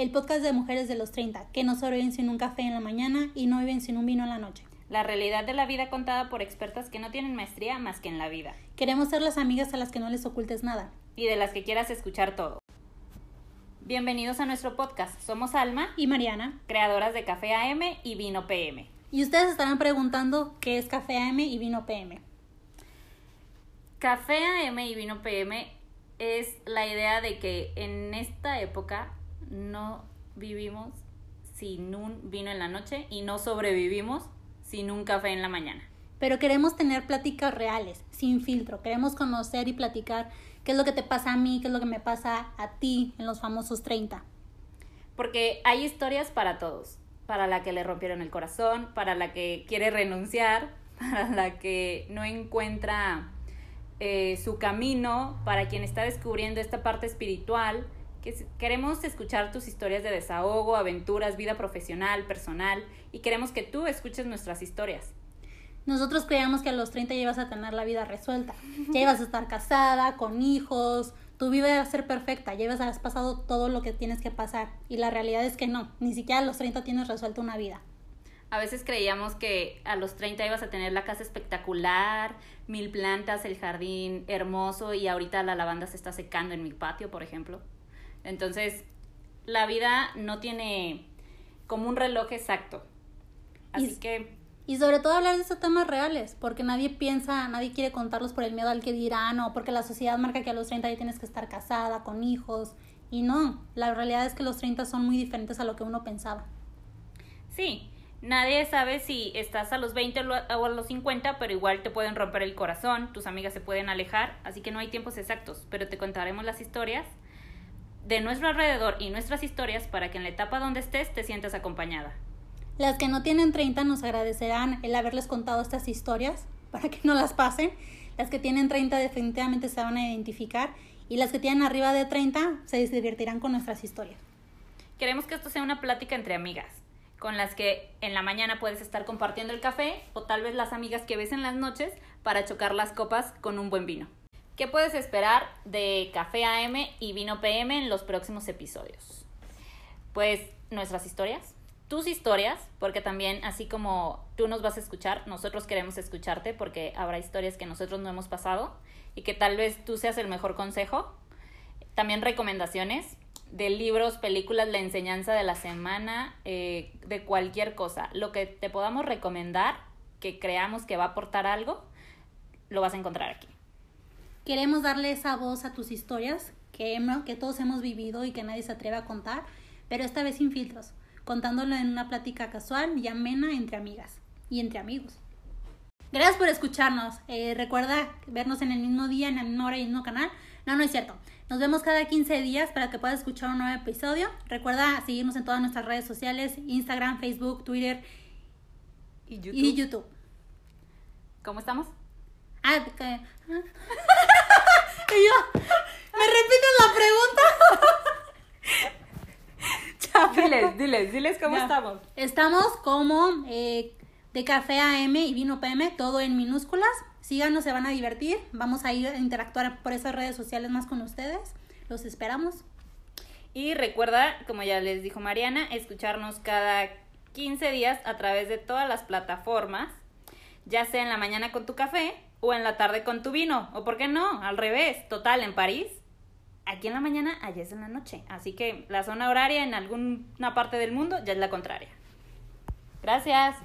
el podcast de mujeres de los 30, que no sobreviven sin un café en la mañana y no viven sin un vino en la noche. La realidad de la vida contada por expertas que no tienen maestría más que en la vida. Queremos ser las amigas a las que no les ocultes nada. Y de las que quieras escuchar todo. Bienvenidos a nuestro podcast. Somos Alma Y Mariana. creadoras de Café AM y Vino PM. Y ustedes estarán preguntando qué es café AM y vino PM. Café AM y Vino PM es la idea de que en esta época no vivimos sin un vino en la noche y no sobrevivimos sin un café en la mañana. Pero queremos tener pláticas reales, sin filtro. Queremos conocer y platicar qué es lo que te pasa a mí, qué es lo que me pasa a ti en los famosos 30. Porque hay historias para todos. Para la que le rompieron el corazón, para la que quiere renunciar, para la que no encuentra eh, su camino, para quien está descubriendo esta parte espiritual. Queremos escuchar tus historias de desahogo, aventuras, vida profesional, personal, y queremos que tú escuches nuestras historias. Nosotros creíamos que a los 30 ya ibas a tener la vida resuelta. Ya ibas a estar casada, con hijos, tu vida iba a ser perfecta, ya ibas a haber pasado todo lo que tienes que pasar. Y la realidad es que no, ni siquiera a los 30 tienes resuelta una vida. A veces creíamos que a los 30 ibas a tener la casa espectacular, mil plantas, el jardín hermoso y ahorita la lavanda se está secando en mi patio, por ejemplo. Entonces, la vida no tiene como un reloj exacto. Así Y- que Y sobre todo hablar de estos temas reales, porque nadie piensa, nadie quiere contarlos por el miedo al que dirán o porque la sociedad marca que a los 30 ya tienes que estar casada, con hijos. Y no, la realidad es que los 30 son muy diferentes a lo que uno pensaba. sí, nadie sabe si estás a los 20 o lo- o a los 50, pero igual te pueden romper el corazón, tus amigas se pueden alejar, así que no hay tiempos exactos, pero te contaremos las historias de nuestro alrededor y nuestras historias para que en la etapa donde estés te sientas acompañada. Las que no tienen 30 nos agradecerán el haberles contado estas historias para que no las pasen. Las que tienen 30 definitivamente se van a identificar y las que tienen arriba de 30 se divertirán con nuestras historias. Queremos que esto sea una plática entre amigas, con las que en la mañana puedes estar compartiendo el café o tal vez las amigas que ves en las noches para chocar las copas con un buen vino. ¿Qué puedes esperar de Café AM y Vino PM en los próximos episodios? Pues nuestras historias, tus historias, porque también así como tú nos vas a escuchar, nosotros queremos escucharte porque habrá historias que nosotros no hemos pasado y que tal vez tú seas el mejor consejo también recomendaciones de libros, películas, la enseñanza de la semana, eh, de cualquier cosa. Lo que te podamos recomendar, que creamos que va a aportar algo, lo vas a encontrar aquí. Queremos darle esa voz a tus historias que, hemo- que todos hemos vivido y que nadie se atreve a contar, pero esta vez sin filtros, contándolo en una plática casual y amena entre amigas y entre amigos. Gracias por escucharnos. Eh, recuerda vernos en el mismo día, en la misma hora y en el mismo canal. No, no es cierto. Nos vemos cada 15 días para que puedas escuchar un nuevo episodio. Recuerda seguirnos en todas nuestras redes sociales, Instagram, Facebook, Twitter ¿Y y YouTube. ¿Cómo estamos? Ah, que... y yo, ¿me repites la pregunta? diles, diles, diles cómo Ya. estamos. Estamos como eh, de café AM y vino PM, todo en minúsculas. Síganos, se van a divertir. Vamos a ir a interactuar por esas redes sociales más con ustedes. Los esperamos. Y recuerda, como ya les dijo Mariana, escucharnos cada 15 días a través de todas las plataformas, ya sea en la mañana con tu café o en la tarde con tu vino, o por qué no, al revés, total, en París, aquí en la mañana, allá es en la noche. Así que la zona horaria en alguna parte del mundo ya es la contraria. Gracias.